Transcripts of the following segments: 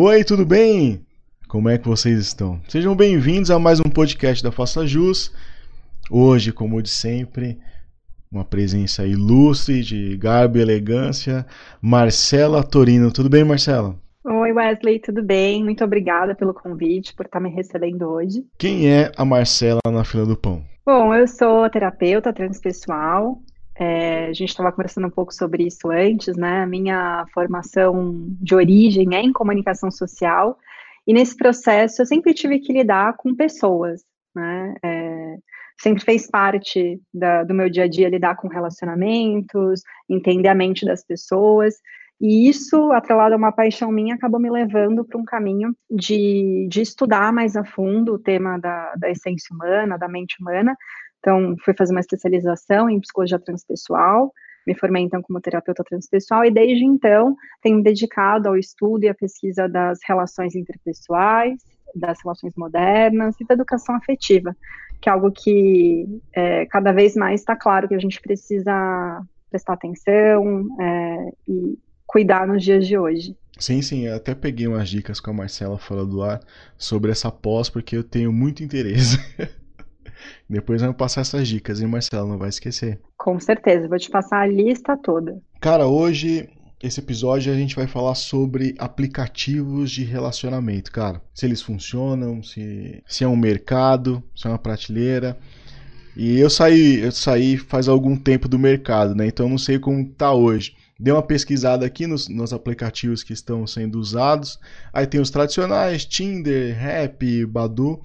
Oi, tudo bem? Como é que vocês estão? Sejam bem-vindos a mais um podcast da Faça Jus. Hoje, como de sempre, uma presença ilustre de garbo e elegância, Marcela Torino. Tudo bem, Marcela? Oi, Wesley, tudo bem? Muito obrigada pelo convite, por estar me recebendo hoje. Quem é a Marcela na fila do pão? Bom, eu sou terapeuta transpessoal. É, a gente estava conversando um pouco sobre isso antes, né? A minha formação de origem é em comunicação social, e nesse processo eu sempre tive que lidar com pessoas, né? É, sempre fez parte da, do meu dia a dia lidar com relacionamentos, entender a mente das pessoas. E isso, atrelado a uma paixão minha, acabou me levando para um caminho de, de estudar mais a fundo o tema da, da essência humana, da mente humana. Então, fui fazer uma especialização em psicologia transpessoal, me formei então como terapeuta transpessoal e desde então tenho me dedicado ao estudo e à pesquisa das relações interpessoais, das relações modernas e da educação afetiva, que é algo que é, cada vez mais está claro que a gente precisa prestar atenção é, e cuidar nos dias de hoje. Sim, sim, eu até peguei umas dicas com a Marcela fora do ar sobre essa pós, porque eu tenho muito interesse. Depois vamos passar essas dicas, hein, Marcela? Não vai esquecer. Com certeza, vou te passar a lista toda. Cara, hoje, esse episódio, a gente vai falar sobre aplicativos de relacionamento, cara. Se eles funcionam, se, se é um mercado, se é uma prateleira. E eu saí, eu saí faz algum tempo do mercado, né? Então não sei como tá hoje. Dei uma pesquisada aqui nos, nos aplicativos que estão sendo usados. Aí tem os tradicionais, Tinder, Rap, Badu.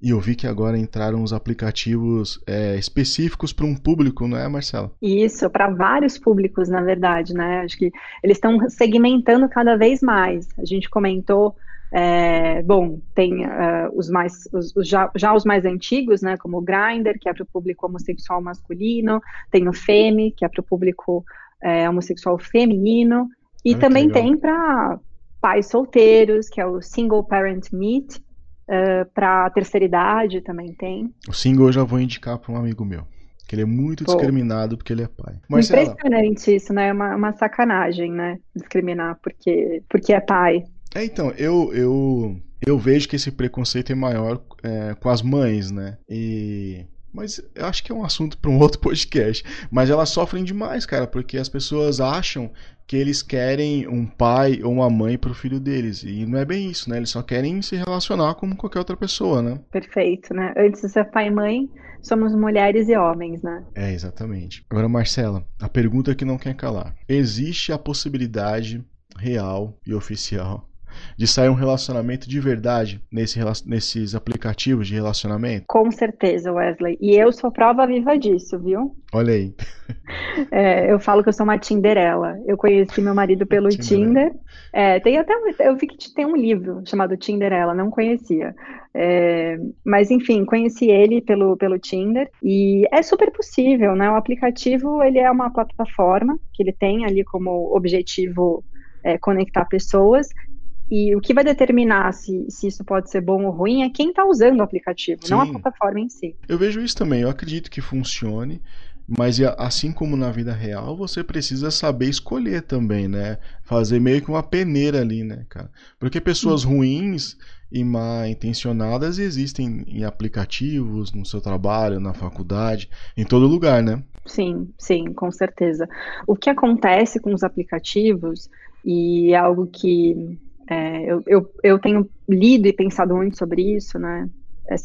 E eu vi que agora entraram os aplicativos é, específicos para um público, não é, Marcela? Isso, para vários públicos, na verdade, né? Acho que eles estão segmentando cada vez mais. A gente comentou, é, bom, tem uh, os mais, os, os, já, já, os mais antigos, né? Como o Grindr, que é para o público homossexual masculino, tem o Femi, que é para o público é, homossexual feminino, e ah, também tem para pais solteiros, que é o Single Parent Meet, Uh, eh, para terceira idade também tem. O single eu já vou indicar para um amigo meu. Que ele é muito Pô. discriminado porque ele é pai. Marcela. Impressionante isso, né? É uma, uma sacanagem, né? Discriminar porque, porque é pai. É, então, eu, eu, eu vejo que esse preconceito é maior é, com as mães, né? E mas eu acho que é um assunto para um outro podcast. Mas elas sofrem demais, cara, porque as pessoas acham que eles querem um pai ou uma mãe para o filho deles. E não é bem isso, né? Eles só querem se relacionar como qualquer outra pessoa, né? Perfeito, né? Antes de ser pai e mãe, somos mulheres e homens, né? É, exatamente. Agora, Marcela, a pergunta que não quer calar: existe a possibilidade real e oficial de sair um relacionamento de verdade nesse, nesses aplicativos de relacionamento? Com certeza, Wesley. E eu sou prova viva disso, viu? Olha aí. É, eu falo que eu sou uma Tinderela. Eu conheci meu marido pelo Tinder. É, tem até eu vi que tem um livro chamado Tinderela, não conhecia. É, mas enfim, conheci ele pelo, pelo Tinder e é super possível, né? O aplicativo ele é uma plataforma que ele tem ali como objetivo é, conectar pessoas e o que vai determinar se, se isso pode ser bom ou ruim é quem está usando o aplicativo, Sim. não a plataforma em si. Eu vejo isso também. Eu acredito que funcione, mas assim como na vida real, você precisa saber escolher também, né? Fazer meio que uma peneira ali, né, cara? Porque pessoas Sim. ruins e mal intencionadas existem em aplicativos, no seu trabalho, na faculdade, em todo lugar, né? Sim, sim, com certeza. O que acontece com os aplicativos, e é algo que é, eu, eu, eu tenho lido e pensado muito sobre isso, né?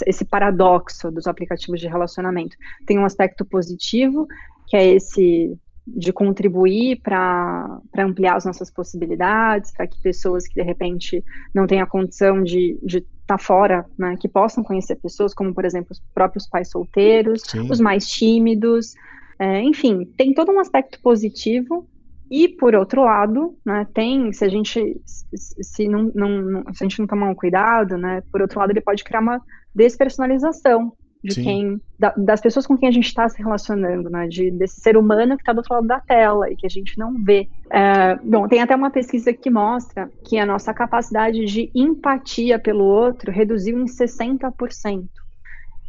Esse, paradoxo dos aplicativos de relacionamento. Tem um aspecto positivo, que é esse de contribuir para ampliar as nossas possibilidades, para que pessoas que de repente não têm a condição de estar tá fora, né, que possam conhecer pessoas, como por exemplo os próprios pais solteiros, Sim. os mais tímidos, é, enfim, tem todo um aspecto positivo e, por outro lado, né, tem, se a gente se não, não, se a gente não tomar um cuidado, né, por outro lado, ele pode criar uma despersonalização de Sim. quem, da, das pessoas com quem a gente está se relacionando, né, de, desse ser humano que está do outro lado da tela e que a gente não vê. É, bom, tem até uma pesquisa que mostra que a nossa capacidade de empatia pelo outro reduziu em 60%.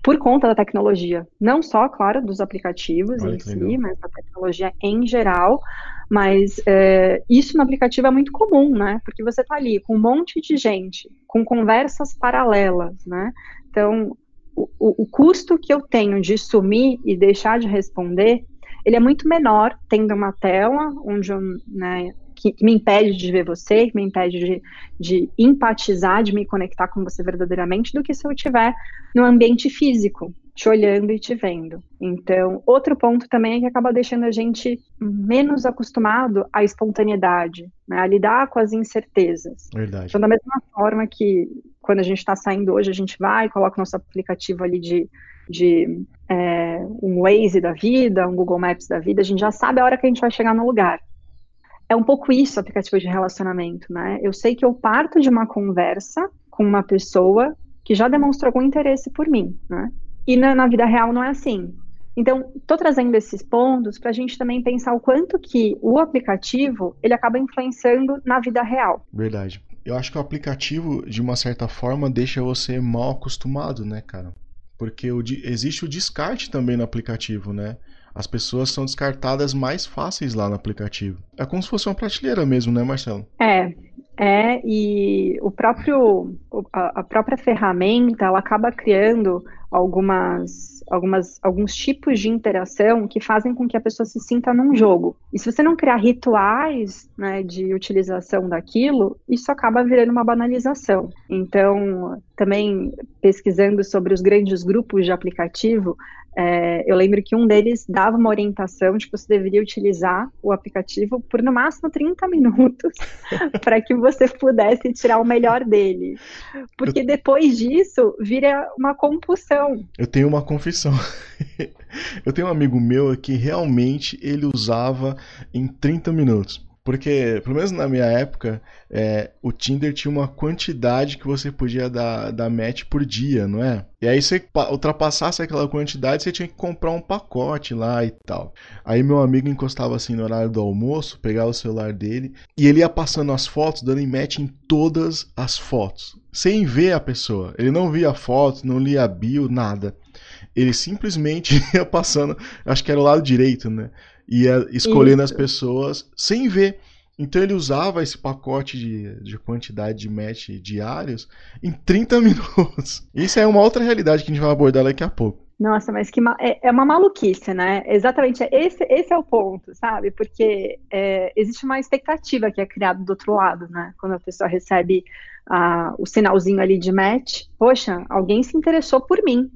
por conta da tecnologia, não só, claro, dos aplicativos Olha em si, legal. mas da tecnologia em geral. Mas é, isso no aplicativo é muito comum, né? Porque você está ali com um monte de gente, com conversas paralelas, né? Então, o, o, custo que eu tenho de sumir e deixar de responder, ele é muito menor tendo uma tela onde eu, né, que, que, me impede de ver você, que me impede de, de empatizar, de me conectar com você verdadeiramente, do que se eu estiver no ambiente físico, te olhando e te vendo. Então, outro ponto também é que acaba deixando a gente menos acostumado à espontaneidade, né, a lidar com as incertezas. Verdade. Então, da mesma forma que quando a gente está saindo hoje, a gente vai, coloca o nosso aplicativo ali de, de é, um Waze da vida, um Google Maps da vida, a gente já sabe a hora que a gente vai chegar no lugar. É um pouco isso aplicativo de relacionamento, né? Eu sei que eu parto de uma conversa com uma pessoa que já demonstrou algum interesse por mim, né? E na, na vida real não é assim. Então, estou trazendo esses pontos para a gente também pensar o quanto que o aplicativo ele acaba influenciando na vida real. Verdade. Eu acho que o aplicativo, de uma certa forma, deixa você mal acostumado, né, cara? Porque o, existe o descarte também no aplicativo, né? As pessoas são descartadas mais fáceis lá no aplicativo. É como se fosse uma prateleira mesmo, né, Marcelo? É, é, e o próprio, a própria ferramenta, ela acaba criando algumas, algumas, alguns tipos de interação que fazem com que a pessoa se sinta num jogo. E se você não criar rituais né, de utilização daquilo, isso acaba virando uma banalização. Então, também pesquisando sobre os grandes grupos de aplicativo, é, eu lembro que um deles dava uma orientação de que você deveria utilizar o aplicativo por no máximo 30 minutos para que você pudesse tirar o melhor dele. Porque depois disso vira uma compulsão. Eu tenho uma confissão. eu tenho um amigo meu que realmente ele usava em 30 minutos. Porque, pelo menos na minha época, é, o Tinder tinha uma quantidade que você podia dar, dar match por dia, não é? E aí você ultrapassasse aquela quantidade, você tinha que comprar um pacote lá e tal. Aí meu amigo encostava assim no horário do almoço, pegava o celular dele e ele ia passando as fotos, dando match em todas as fotos, sem ver a pessoa. Ele não via a foto, não lia a bio, nada. Ele simplesmente ia passando, acho que era o lado direito, né? Ia escolhendo Isso. as pessoas sem ver. Então ele usava esse pacote de, de quantidade de match diários em 30 minutos. Isso é uma outra realidade que a gente vai abordar daqui a pouco. Nossa, mas que é, é uma maluquice, né? Exatamente, esse, esse é o ponto, sabe? Porque é, existe uma expectativa que é criada do outro lado, né? Quando a pessoa recebe a, o sinalzinho ali de match, poxa, alguém se interessou por mim.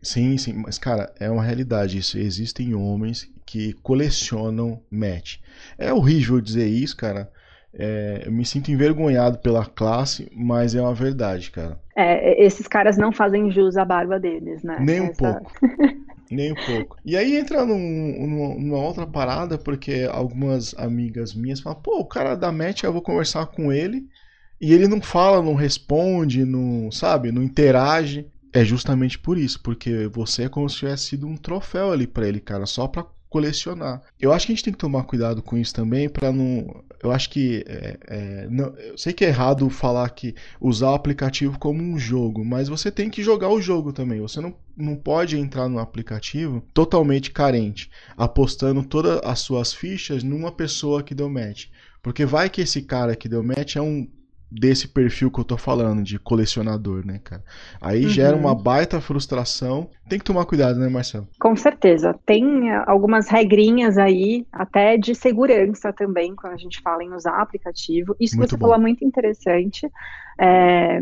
Sim, sim, mas cara, é uma realidade isso. Existem homens que colecionam match. É horrível dizer isso, cara. É, eu me sinto envergonhado pela classe, mas é uma verdade, cara. É, esses caras não fazem jus à barba deles, né? Nem um Essa... pouco. Nem um pouco. E aí entra num, numa outra parada, porque algumas amigas minhas falam, pô, o cara da match, eu vou conversar com ele, e ele não fala, não responde, não, sabe, não interage. É justamente por isso, porque você é como se tivesse sido um troféu ali para ele, cara, só pra colecionar. Eu acho que a gente tem que tomar cuidado com isso também para não. Eu acho que é, é, não, eu sei que é errado falar que usar o aplicativo como um jogo, mas você tem que jogar o jogo também. Você não, não pode entrar no aplicativo totalmente carente, apostando todas as suas fichas numa pessoa que deu match. Porque vai que esse cara que deu match é um desse perfil que eu tô falando, de colecionador, né, cara? Aí uhum. gera uma baita frustração. Tem que tomar cuidado, né, Marcelo? Com certeza. Tem eh, algumas regrinhas aí, até de segurança também, quando a gente fala em usar aplicativo. Isso muito que você bom. falou é muito interessante. É,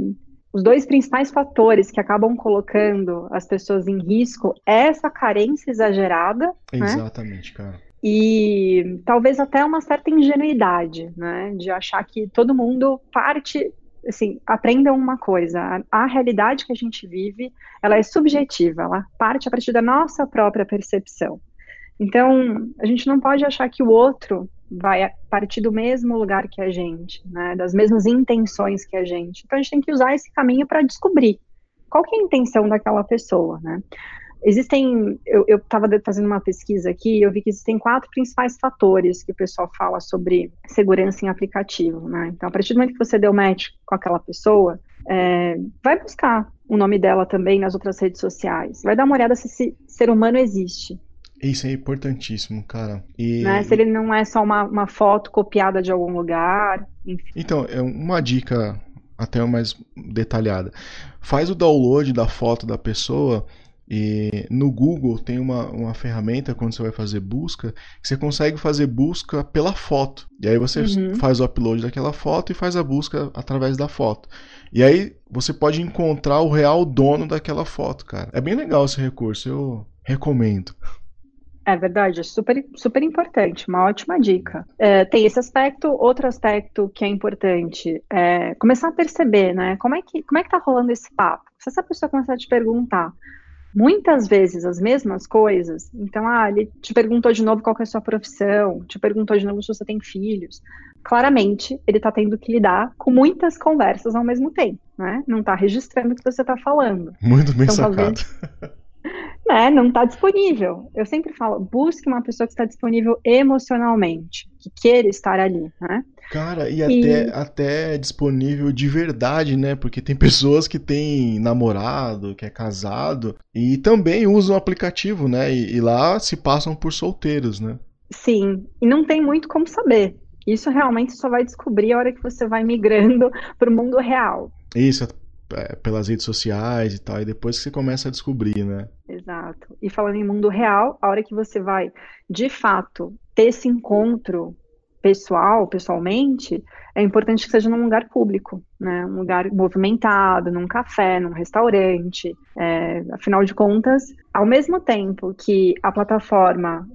os dois principais fatores que acabam colocando as pessoas em risco é essa carência exagerada. Né? Exatamente, né? cara e talvez até uma certa ingenuidade, né, de achar que todo mundo parte, assim, aprenda uma coisa, a, a, realidade que a gente vive, ela é subjetiva, ela parte a partir da nossa própria percepção. Então, a gente não pode achar que o outro vai partir do mesmo lugar que a gente, né, das mesmas intenções que a gente. Então, a gente tem que usar esse caminho para descobrir qual que é a intenção daquela pessoa, né? Existem, eu estava fazendo uma pesquisa aqui, eu vi que existem quatro principais fatores que o pessoal fala sobre segurança em aplicativo, né? Então, a partir do momento que você deu match com aquela pessoa, É, vai buscar o nome dela também nas outras redes sociais. Vai dar uma olhada se esse ser humano existe. Isso é importantíssimo, cara. E... Né? Se ele não é só uma, uma foto copiada de algum lugar. Enfim. Então, é uma dica até mais detalhada. Faz o download da foto da pessoa e no Google tem uma, uma ferramenta quando você vai fazer busca que você consegue fazer busca pela foto. E aí você uhum. faz o upload daquela foto e faz a busca através da foto. E aí você pode encontrar o real dono daquela foto, cara. É bem legal esse recurso, eu recomendo. É verdade, é super, super importante, uma ótima dica. É, tem esse aspecto, outro aspecto que é importante é começar a perceber, né? Como é que como é que tá rolando esse papo? Se essa pessoa começar a te perguntar, muitas vezes as mesmas coisas. Então, ah, ele te perguntou de novo qual é a sua profissão, te perguntou de novo se você tem filhos. Claramente, ele está tendo que lidar com muitas conversas ao mesmo tempo, né? Não está registrando o que você está falando. Muito bem então, sacado. Talvez, né, não está disponível. Eu sempre falo, busque uma pessoa que está disponível emocionalmente, que queira estar ali, né? Cara, e, e, Até, até disponível de verdade, né? Porque tem pessoas que têm namorado, que é casado, e também usam o aplicativo, né? E, e lá se passam por solteiros, né? Sim, e não tem muito como saber. Isso realmente só vai descobrir a hora que você vai migrando para o mundo real. Isso, é, pelas redes sociais e tal, e depois que você começa a descobrir, né? Exato. E falando em mundo real, a hora que você vai, de fato, ter esse encontro pessoal, pessoalmente, é importante que seja num lugar público, né? Um lugar movimentado, num café, num restaurante. É, afinal de contas, ao mesmo tempo que a plataforma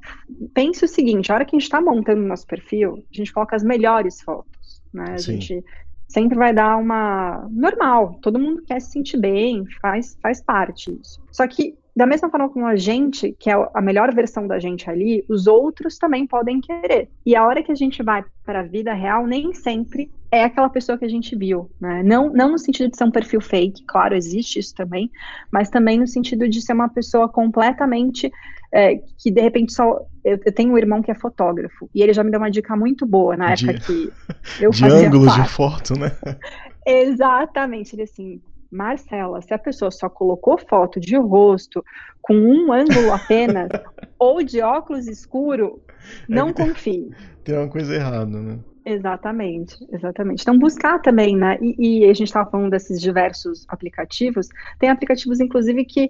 pense o seguinte, a hora que a gente está montando o nosso perfil, a gente coloca as melhores fotos, né? A Sim. gente sempre vai dar uma normal. Todo mundo quer se sentir bem, faz, faz parte disso. Só que da mesma forma como a gente, que é a melhor versão da gente ali, os outros também podem querer. E a hora que a gente vai para a vida real, nem sempre é aquela pessoa que a gente viu, né? Não, não no sentido de ser um perfil fake, claro, existe isso também, mas também no sentido de ser uma pessoa completamente é, que de repente só. Eu, eu, tenho um irmão que é fotógrafo e ele já me deu uma dica muito boa na época de, que eu de fazia. De ângulos parte. de foto, né? Exatamente. Ele assim, Marcela, se a pessoa só colocou foto de rosto com um ângulo apenas ou de óculos escuro, não é confie. Tem uma coisa errada, né? Exatamente, exatamente. Então, buscar também, né? E, e a gente estava falando desses diversos aplicativos, tem aplicativos, inclusive, que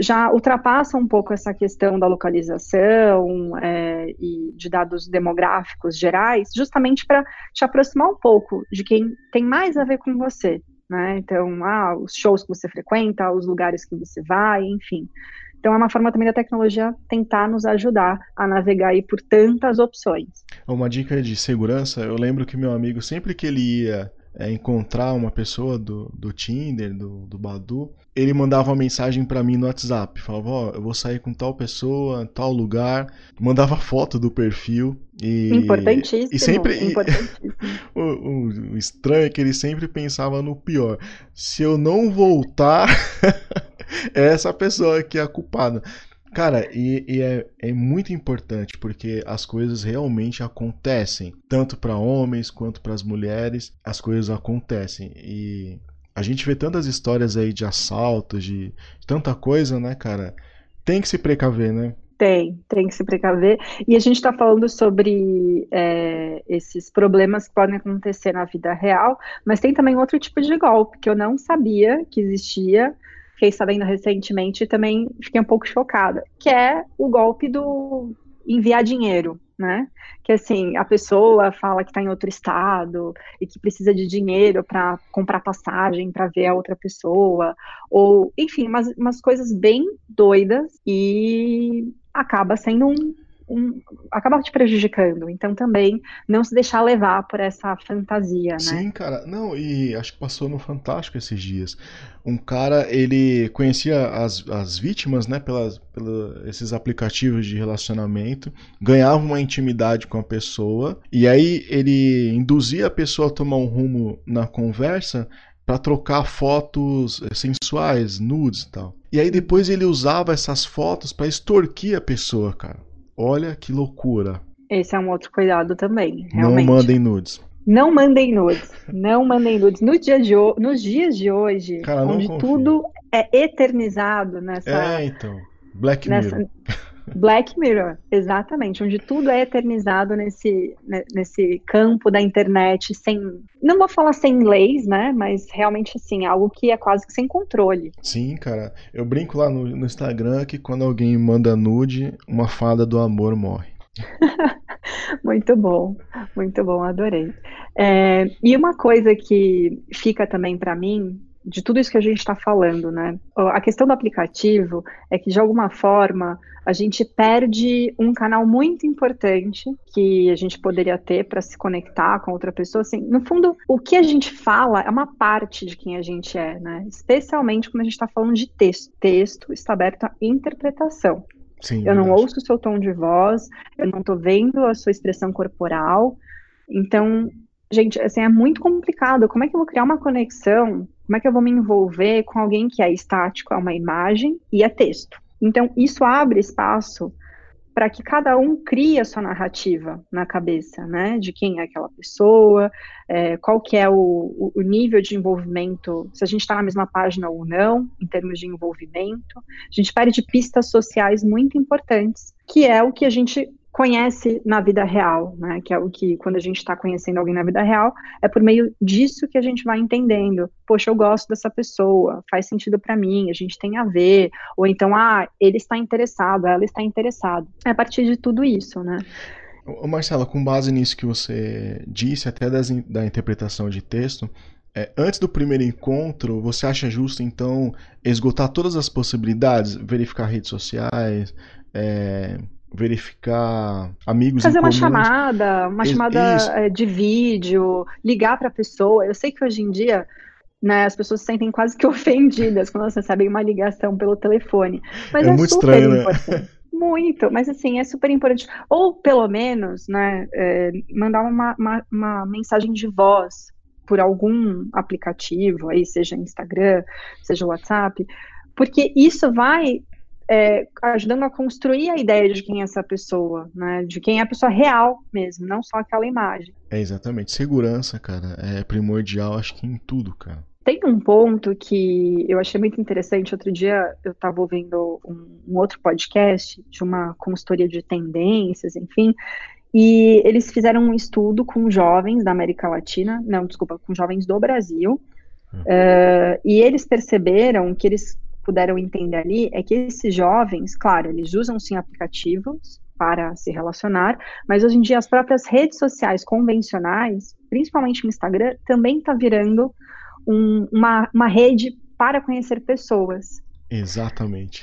já ultrapassam um pouco essa questão da localização é, e de dados demográficos gerais, justamente para te aproximar um pouco de quem tem mais a ver com você, né? Então, ah, os shows que você frequenta, os lugares que você vai, enfim. Então é uma forma também da tecnologia tentar nos ajudar a navegar aí por tantas opções. Uma dica de segurança, eu lembro que meu amigo, sempre que ele ia é, encontrar uma pessoa do, do Tinder, do, do Badu, ele mandava uma mensagem para mim no WhatsApp, falava, ó, oh, eu vou sair com tal pessoa, tal lugar, mandava foto do perfil e importantíssimo, e sempre importantíssimo. o, o, o estranho é que ele sempre pensava no pior. Se eu não voltar, é essa pessoa que é a culpada. Cara, e, e é, é, muito importante porque as coisas realmente acontecem, tanto para homens quanto para as mulheres, as coisas acontecem. E a gente vê tantas histórias aí de assaltos, de, tanta coisa, né, cara? Tem que se precaver, né? Tem, tem que se precaver. E a gente está falando sobre é, esses problemas que podem acontecer na vida real, mas tem também outro tipo de golpe que eu não sabia que existia, fiquei sabendo recentemente e também fiquei um pouco chocada, que é o golpe do enviar dinheiro, né? Que assim, a pessoa fala que está em outro estado e que precisa de dinheiro para comprar passagem para ver a outra pessoa, ou enfim, umas, umas coisas bem doidas e acaba sendo um, um, acaba te prejudicando. Então também não se deixar levar por essa fantasia, né? Sim, cara. Não, e acho que passou no Fantástico esses dias. Um cara, ele conhecia as, as vítimas, né, pelas, pelos esses aplicativos de relacionamento, ganhava uma intimidade com a pessoa, e aí ele induzia a pessoa a tomar um rumo na conversa para trocar fotos eh, sensuais, nudes e tal. E aí depois ele usava essas fotos para extorquir a pessoa, cara. Olha que loucura. Esse é um outro cuidado também, realmente. Não mandem nudes. Não mandem nudes. Não mandem nudes. No dia de. Nos dias de hoje, Cara, onde confio. tudo é eternizado nessa. É, então. Black nessa- Mirror. Black Mirror, exatamente, onde tudo é eternizado nesse, ne- nesse campo da internet, sem, não vou falar sem leis, né, mas realmente assim, algo que é quase que sem controle. Sim, cara. Eu brinco lá no, no Instagram que quando alguém manda nude, uma fada do amor morre. Muito bom, muito bom, adorei. É, e uma coisa que fica também para mim, de tudo isso que a gente está falando, né? A questão do aplicativo é que, de alguma forma, a gente perde um canal muito importante que a gente poderia ter para se conectar com outra pessoa. Assim, no fundo, o que a gente fala é uma parte de quem a gente é, né? Especialmente quando a gente está falando de texto. Texto está aberto à interpretação. Sim, Eu não verdade. ouço o seu tom de voz, eu não estou vendo a sua expressão corporal. Então, gente, assim, é muito complicado. Como é que eu vou criar uma conexão? Como é que eu vou me envolver com alguém que é estático, é uma imagem e é texto? Então, isso abre espaço para que cada um crie a sua narrativa na cabeça, né? De quem é aquela pessoa, é, qual que é o, o- nível de envolvimento, se a gente está na mesma página ou não, em termos de envolvimento. A gente perde pistas sociais muito importantes, que é o que a gente conhece na vida real, né? Que é o que, quando a gente está conhecendo alguém na vida real, é por meio disso que a gente vai entendendo. Poxa, eu gosto dessa pessoa, faz sentido para mim, a gente tem a ver. Ou então, ah, ele está interessado, ela está interessada. É a partir de tudo isso, né? Marcela, com base nisso que você disse, até das da interpretação de texto, é, antes do primeiro encontro, você acha justo, então, esgotar todas as possibilidades? Verificar redes sociais, é, verificar amigos Fazer uma chamada, uma chamada isso. eh, de vídeo, ligar para a pessoa. Eu sei que hoje em dia, né, as pessoas se sentem quase que ofendidas quando elas recebem uma ligação pelo telefone. Mas É é, muito super estranho, né? Muito, mas assim, é super importante. Ou pelo menos, né, eh, mandar uma, uma, uma mensagem de voz por algum aplicativo, aí, seja Instagram, seja WhatsApp, porque isso vai é, ajudando a construir a ideia de quem é essa pessoa, né? De quem é a pessoa real mesmo, não só aquela imagem. É exatamente. Segurança, cara, é primordial, acho que em tudo, cara. Tem um ponto que eu achei muito interessante. Outro dia eu estava ouvindo um, um outro podcast de uma consultoria de tendências, enfim, e eles fizeram um estudo com jovens da América Latina, não, desculpa, com jovens do Brasil, Uhum. eh, e eles perceberam que eles puderam entender ali é que esses jovens, claro, eles usam sim aplicativos para se relacionar, mas hoje em dia as próprias redes sociais convencionais, principalmente o Instagram, também está virando um- uma, uma rede para conhecer pessoas. Exatamente.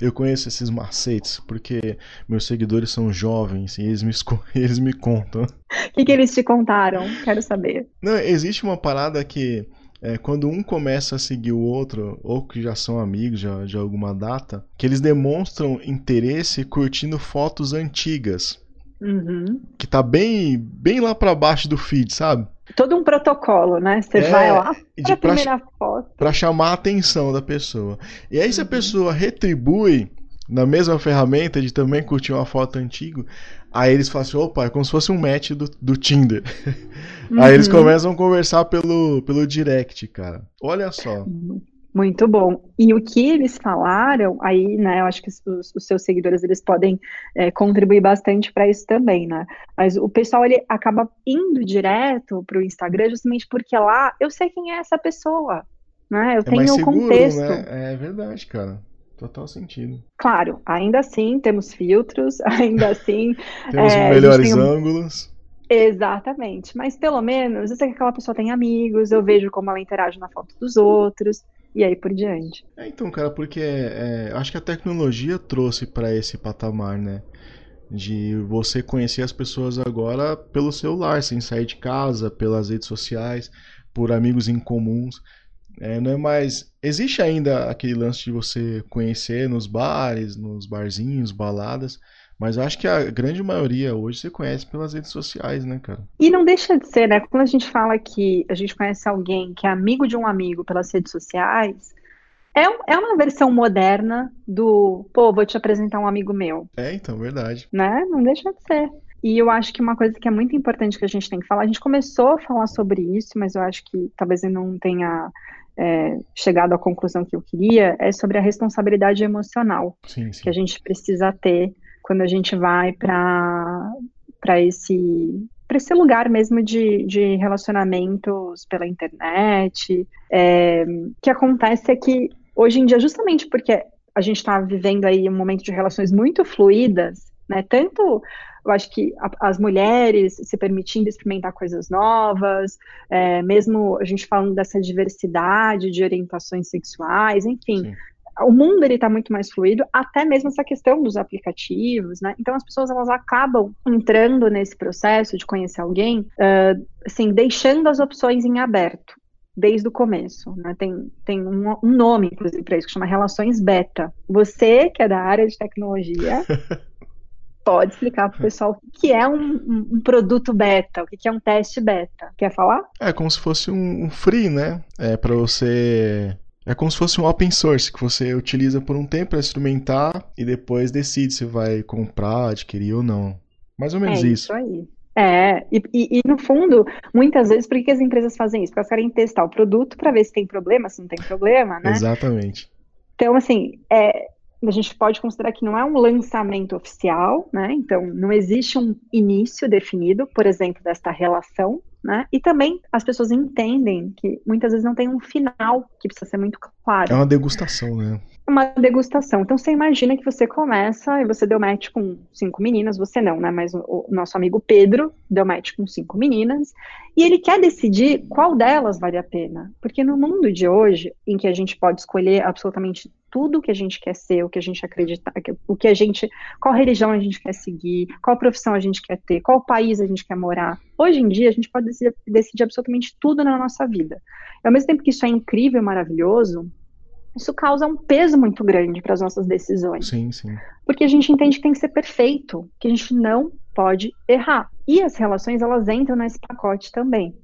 Eu conheço esses macetes porque meus seguidores são jovens e eles me, eles me contam. O que, que eles te contaram? Quero saber. Não, existe uma parada que é, quando um começa a seguir o outro, ou que já são amigos já, de alguma data, que eles demonstram interesse curtindo fotos antigas. Uhum. Que tá bem, bem lá pra baixo do feed, sabe? Todo um protocolo, né? Você É, vai lá para pra, primeira foto. pra chamar a atenção da pessoa. E aí, se a Uhum. pessoa retribui na mesma ferramenta de também curtir uma foto antiga, aí eles falam assim: opa, é como se fosse um match do, do Tinder. Aí eles Uhum. começam a conversar pelo, pelo direct, cara. Olha só. Muito bom. E o que eles falaram, aí, né, eu acho que os, os seus seguidores, eles podem é, contribuir bastante para isso também, né? Mas o pessoal, ele acaba indo direto para o Instagram justamente porque lá eu sei quem é essa pessoa, né? Eu É tenho o contexto. né? É verdade, cara. Total sentido. Claro, ainda assim temos filtros, ainda assim Temos É, melhores um- ângulos. Exatamente, mas pelo menos eu sei que aquela pessoa tem amigos, eu vejo como ela interage na foto dos outros, e aí por diante. É, então, cara, porque é, acho que a tecnologia trouxe pra esse patamar, né? De você conhecer as pessoas agora pelo celular, sem sair de casa, pelas redes sociais, por amigos em comuns. É, não é mais. Existe ainda aquele lance de você conhecer nos bares, nos barzinhos, baladas, mas eu acho que a grande maioria hoje você conhece pelas redes sociais, né, cara? E não deixa de ser, né? Quando a gente fala que a gente conhece alguém que é amigo de um amigo pelas redes sociais, é, é uma versão moderna do, pô, vou te apresentar um amigo meu, É, então, verdade. né? Não deixa de ser. E eu acho que uma coisa que é muito importante que a gente tem que falar, a gente começou a falar sobre isso, mas eu acho que talvez eu não tenha é, chegado à conclusão que eu queria, é sobre a responsabilidade emocional sim, sim. que a gente precisa ter quando a gente vai para esse para esse lugar mesmo de, de relacionamentos pela internet. É, o que acontece é que hoje em dia, justamente porque a gente está vivendo aí um momento de relações muito fluídas, né? Tanto eu acho que a, as mulheres se permitindo experimentar coisas novas, é, mesmo a gente falando dessa diversidade de orientações sexuais, enfim. Sim. O mundo ele está muito mais fluido, até mesmo essa questão dos aplicativos, né? Então as pessoas elas acabam entrando nesse processo de conhecer alguém, uh, assim, deixando as opções em aberto desde o começo. Né? Tem, tem um, um nome, inclusive, para isso, que chama relações beta. Você, que é da área de tecnologia, pode explicar para o pessoal o que é um, um, produto beta, o que é um teste beta. Quer falar? É como se fosse um free, né? É para você é como se fosse um open source que você utiliza por um tempo para instrumentar e depois decide se vai comprar, adquirir ou não. Mais ou menos é isso. isso aí. É, e, e, no fundo, muitas vezes, por que as empresas fazem isso? Porque elas querem testar o produto para ver se tem problema, se não tem problema, né? Exatamente. Então, assim, é, a gente pode considerar que não é um lançamento oficial, né? Então, não existe um início definido, por exemplo, desta relação, né? E também as pessoas entendem que muitas vezes não tem um final que precisa ser muito claro. É uma degustação, né? Uma degustação. Então você imagina que você começa e você deu match com cinco meninas, você não, né? Mas o, o nosso amigo Pedro deu match com cinco meninas e ele quer decidir qual delas vale a pena. Porque no mundo de hoje, em que a gente pode escolher absolutamente tudo o que a gente quer ser, o que a gente acredita, o que a gente, qual religião a gente quer seguir, qual profissão a gente quer ter, qual país a gente quer morar. Hoje em dia a gente pode decidir, decidir absolutamente tudo na nossa vida. E ao mesmo tempo que isso é incrível, maravilhoso, isso causa um peso muito grande para as nossas decisões. Sim, sim. Porque a gente entende que tem que ser perfeito, que a gente não pode errar. E as relações elas entram nesse pacote também.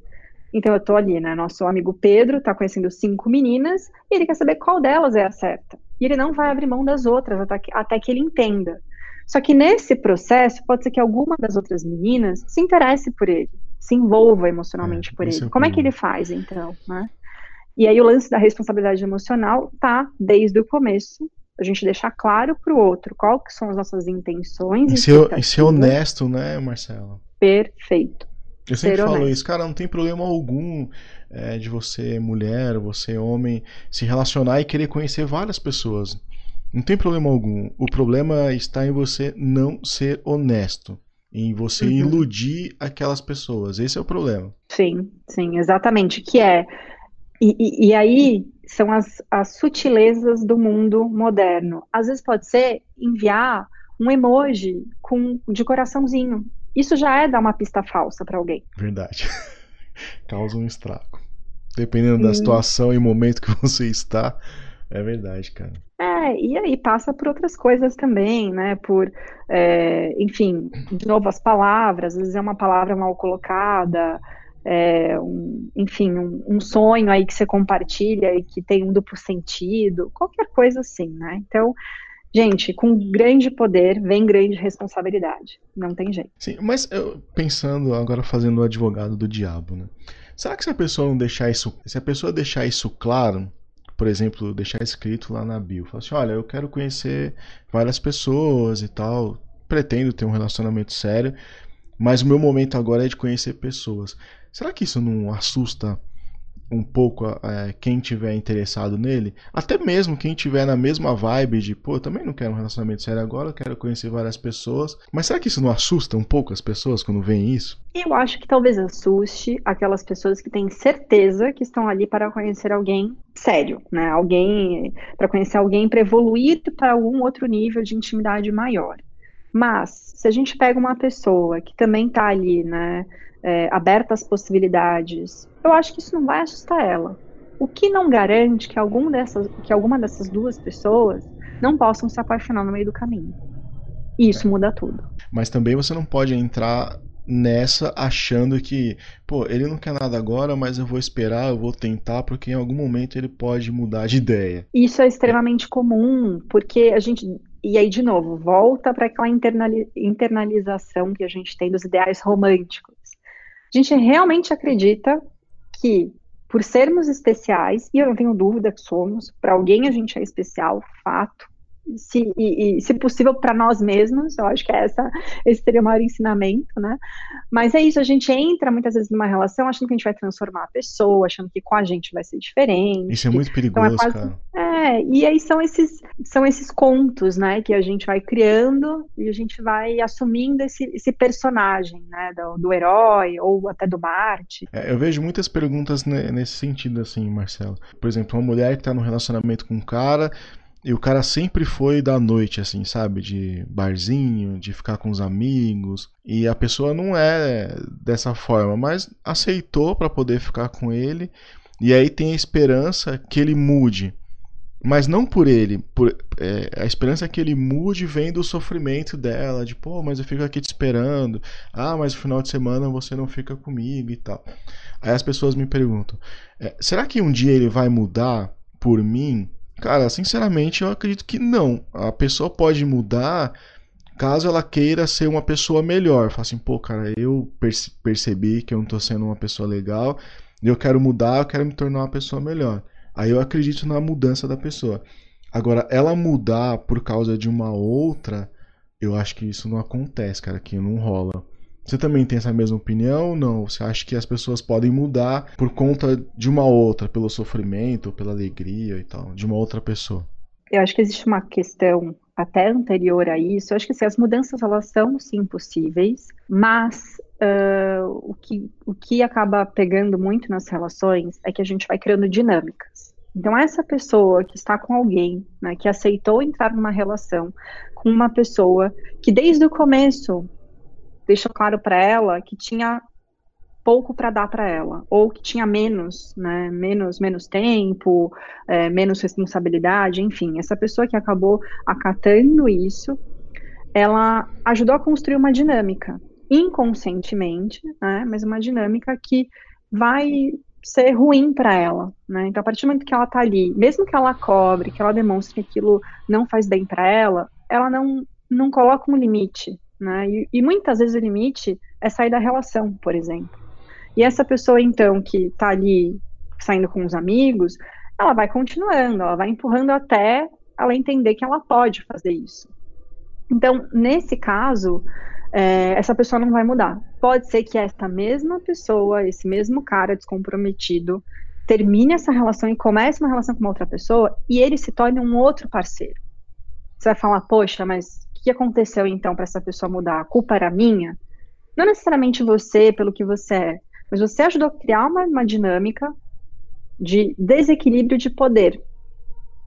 Então eu tô ali, né? Nosso amigo Pedro tá conhecendo cinco meninas e ele quer saber qual delas é a certa. E ele não vai abrir mão das outras até que, até que ele entenda. Só que nesse processo, pode ser que alguma das outras meninas se interesse por ele, se envolva emocionalmente é, por ele. É Como é que ele faz, então? Né? E aí o lance da responsabilidade emocional tá desde o começo. A gente deixar claro para o outro qual que são as nossas intenções. E ser, e ser honesto, né, Marcela? Perfeito. Eu sempre falo honesto. isso, cara, não tem problema algum é, de você, mulher, você, homem, se relacionar e querer conhecer várias pessoas. Não tem problema algum. O problema está em você não ser honesto. Em você uhum. iludir aquelas pessoas. Esse é o problema. Sim, sim, exatamente. Que é. E, e, e aí são as, as sutilezas do mundo moderno. Às vezes pode ser enviar um emoji com, de coraçãozinho. Isso já é dar uma pista falsa para alguém. Verdade. Causa um estrago. Dependendo da situação e momento que você está, é verdade, cara. É, e aí passa por outras coisas também, né? Por, é, enfim, de novo, as palavras, às vezes é uma palavra mal colocada, é, um, enfim, um, um, sonho aí que você compartilha e que tem um duplo sentido, qualquer coisa assim, né? Então, Gente, com grande poder vem grande responsabilidade. Não tem jeito. Sim, mas eu, pensando agora fazendo o advogado do diabo, né? Será que se a pessoa não deixar isso, se a pessoa deixar isso claro, por exemplo, deixar escrito lá na bio, falar assim, olha, eu quero conhecer várias pessoas e tal, pretendo ter um relacionamento sério, mas o meu momento agora é de conhecer pessoas. Será que isso não assusta um pouco é, quem tiver interessado nele, até mesmo quem tiver na mesma vibe de, pô, também não quero um relacionamento sério agora, quero conhecer várias pessoas. Mas será que isso não assusta um pouco as pessoas quando veem isso? Eu acho que talvez assuste aquelas pessoas que têm certeza que estão ali para conhecer alguém sério, né? Alguém para conhecer alguém para evoluir para algum outro nível de intimidade maior. Mas se a gente pega uma pessoa que também está ali, né, é, aberta às possibilidades, eu acho que isso não vai assustar ela. O que não garante que, algum dessas, que alguma dessas duas pessoas não possam se apaixonar no meio do caminho. E isso é. muda tudo. Mas também você não pode entrar nessa achando que, pô, ele não quer nada agora, mas eu vou esperar, eu vou tentar, porque em algum momento ele pode mudar de ideia. Isso é extremamente é. comum, porque a gente e aí, de novo, volta para aquela internalização que a gente tem dos ideais românticos. A gente realmente acredita que, por sermos especiais, e eu não tenho dúvida que somos, para alguém a gente é especial, fato, se, e, e, se possível, para nós mesmos, eu acho que é essa, esse seria o maior ensinamento, né? Mas é isso, a gente entra muitas vezes numa relação achando que a gente vai transformar a pessoa, achando que com a gente vai ser diferente. Isso é muito perigoso, então é quase, cara. É, e aí são esses, são esses contos, né, que a gente vai criando e a gente vai assumindo esse, esse personagem, né, do, do herói ou até do Marte. É, eu vejo muitas perguntas nesse sentido, assim, Marcelo. Por exemplo, uma mulher que está num relacionamento com um cara e o cara sempre foi da noite, assim, sabe? De barzinho, de ficar com os amigos. E a pessoa não é dessa forma, mas aceitou para poder ficar com ele. E aí tem a esperança que ele mude. Mas não por ele. Por, é, a esperança que ele mude vem do sofrimento dela. De, pô, mas eu fico aqui te esperando. Ah, mas no final de semana você não fica comigo e tal. Aí as pessoas me perguntam: é, será que um dia ele vai mudar por mim? Cara, sinceramente, eu acredito que não. A pessoa pode mudar caso ela queira ser uma pessoa melhor. Fala assim, pô, cara, eu percebi que eu não tô sendo uma pessoa legal, eu quero mudar, eu quero me tornar uma pessoa melhor. Aí eu acredito na mudança da pessoa. Agora, ela mudar por causa de uma outra, eu acho que isso não acontece, cara, que não rola. Você também tem essa mesma opinião ou não? Você acha que as pessoas podem mudar por conta de uma outra, pelo sofrimento, pela alegria e tal, de uma outra pessoa? Eu acho que existe uma questão até anterior a isso. Eu acho que assim, as mudanças elas são sim possíveis, mas uh, o, que, o que acaba pegando muito nas relações é que a gente vai criando dinâmicas. Então, essa pessoa que está com alguém, né, que aceitou entrar numa relação com uma pessoa que desde o começo deixou claro para ela que tinha pouco para dar para ela, ou que tinha menos, né, menos, menos tempo, é, menos responsabilidade, enfim, essa pessoa que acabou acatando isso, ela ajudou a construir uma dinâmica, inconscientemente, né, mas uma dinâmica que vai ser ruim para ela, né? Então, a partir do momento que ela tá ali, mesmo que ela cobre, que ela demonstre que aquilo não faz bem para ela, ela não não coloca um limite, né? E, e, muitas vezes o limite é sair da relação, por exemplo. E essa pessoa, então, que está ali saindo com os amigos, ela vai continuando, ela vai empurrando até ela entender que ela pode fazer isso. Então, nesse caso, é, essa pessoa não vai mudar. Pode ser que essa mesma pessoa, esse mesmo cara descomprometido, termine essa relação e comece uma relação com uma outra pessoa e ele se torne um outro parceiro. Você vai falar, poxa, mas que aconteceu então para essa pessoa mudar? A culpa era minha? Não necessariamente você, pelo que você é, mas você ajudou a criar uma, uma dinâmica de desequilíbrio de poder.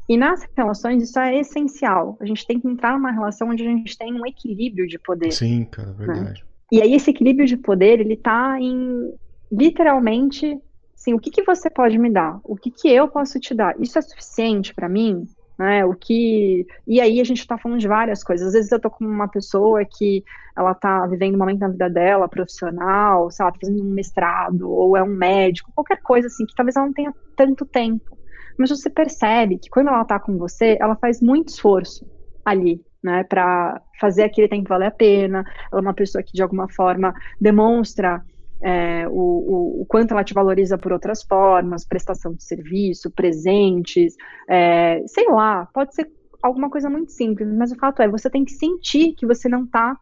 E nas relações isso é essencial. A gente tem que entrar numa relação onde a gente tem um equilíbrio de poder. Sim, cara, né? verdade. Né? E aí esse equilíbrio de poder, ele tá em literalmente, assim, o que que você pode me dar? O que que eu posso te dar? Isso é suficiente para mim? Né? O que e aí a gente está falando de várias coisas. Às vezes eu tô com uma pessoa que ela está vivendo um momento na vida dela profissional, sei lá, tá fazendo um mestrado ou é um médico, qualquer coisa assim que talvez ela não tenha tanto tempo. Mas você percebe que quando ela está com você, ela faz muito esforço ali, né, para fazer aquele tempo valer a pena. Ela é uma pessoa que de alguma forma demonstra é, o, o, quanto ela te valoriza por outras formas, prestação de serviço, presentes, é, sei lá, pode ser alguma coisa muito simples, mas o fato é, você tem que sentir que você não está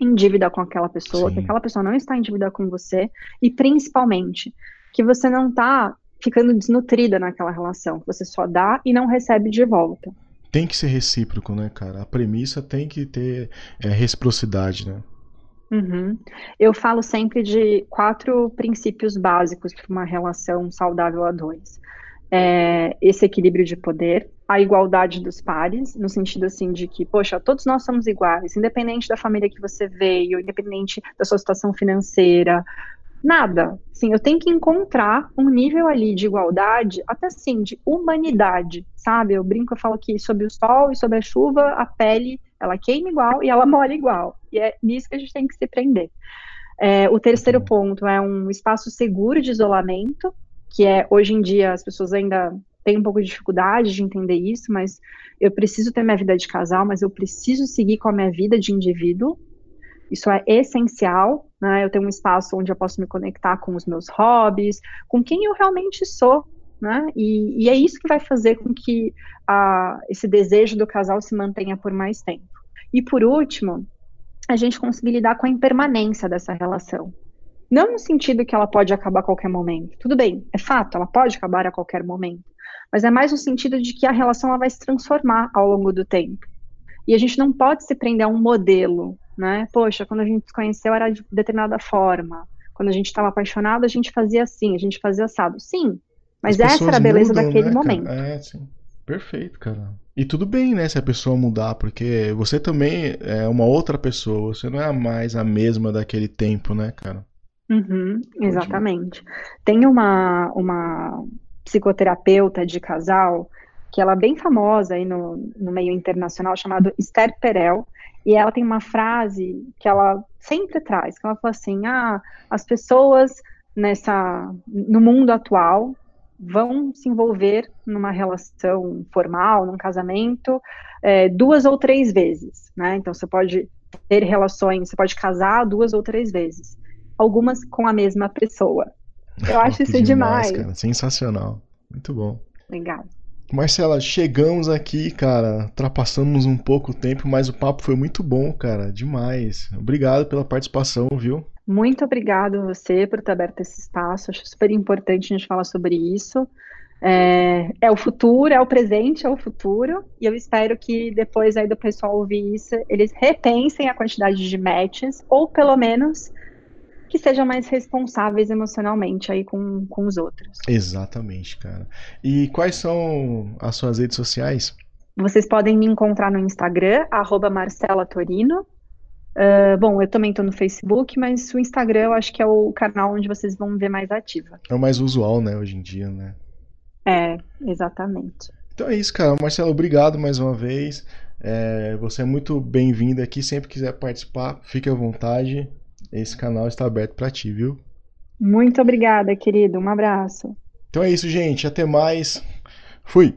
em dívida com aquela pessoa, Sim. que aquela pessoa não está em dívida com você, e principalmente, que você não está ficando desnutrida naquela relação, você só dá e não recebe de volta. Tem que ser recíproco, né, cara? A premissa tem que ter é, reciprocidade, né? Uhum. Eu falo sempre de quatro princípios básicos para uma relação saudável a dois. É, esse equilíbrio de poder, a igualdade dos pares, no sentido assim de que, poxa, todos nós somos iguais, independente da família que você veio, independente da sua situação financeira, nada. Sim, eu tenho que encontrar um nível ali de igualdade, até assim, de humanidade, sabe? Eu brinco, eu falo que sobre o sol e sobre a chuva, a pele ela queima igual e ela molha igual. E é nisso que a gente tem que se prender. É, o terceiro ponto é um espaço seguro de isolamento, que é hoje em dia as pessoas ainda tenho um pouco de dificuldade de entender isso, mas eu preciso ter minha vida de casal, mas eu preciso seguir com a minha vida de indivíduo. Isso é essencial, né? Eu tenho um espaço onde eu posso me conectar com os meus hobbies, com quem eu realmente sou, né? E, e é isso que vai fazer com que a, esse desejo do casal se mantenha por mais tempo. E por último, a gente conseguir lidar com a impermanência dessa relação. Não no sentido que ela pode acabar a qualquer momento. Tudo bem, é fato, ela pode acabar a qualquer momento. Mas é mais no sentido de que a relação ela vai se transformar ao longo do tempo. E a gente não pode se prender a um modelo, né? Poxa, quando a gente se conheceu era de determinada forma. Quando a gente estava apaixonado, a gente fazia assim, a gente fazia assado. Sim, mas As essa era a beleza mudam, daquele né, momento. É, sim. Perfeito, cara. E tudo bem, né, se a pessoa mudar, porque você também é uma outra pessoa, você não é mais a mesma daquele tempo, né, cara? Uhum, exatamente. Tem uma, uma psicoterapeuta de casal que ela é bem famosa aí no, no meio internacional, chamada Esther Perel, e ela tem uma frase que ela sempre traz, que ela fala assim, ah, as pessoas nessa, no mundo atual, vão se envolver numa relação formal, num casamento, é, duas ou três vezes, né? Então você pode ter relações, você pode casar duas ou três vezes, algumas com a mesma pessoa. Eu acho isso demais. demais. Cara. Sensacional. Muito bom. Legal. Marcela, chegamos aqui, cara. Ultrapassamos um pouco o tempo, mas o papo foi muito bom, cara. Demais. Obrigado pela participação, viu? Muito obrigado a você por ter aberto esse espaço. Acho super importante a gente falar sobre isso. É, é, o futuro, é o presente, é o futuro. E eu espero que depois aí do pessoal ouvir isso, eles repensem a quantidade de matches, ou pelo menos que sejam mais responsáveis emocionalmente aí com, com os outros. Exatamente, cara. E quais são as suas redes sociais? Vocês podem me encontrar no Instagram, arroba Marcela Torino, Uh, bom, eu também estou no Facebook, mas o Instagram eu acho que é o canal onde vocês vão ver mais ativa. É o mais usual, né, hoje em dia, né? É, exatamente. Então é isso, cara. Marcelo, obrigado mais uma vez. É, você é muito bem-vindo aqui. Sempre quiser participar, fique à vontade. Esse canal está aberto para ti, viu? Muito obrigada, querido. Um abraço. Então é isso, gente. Até mais. Fui.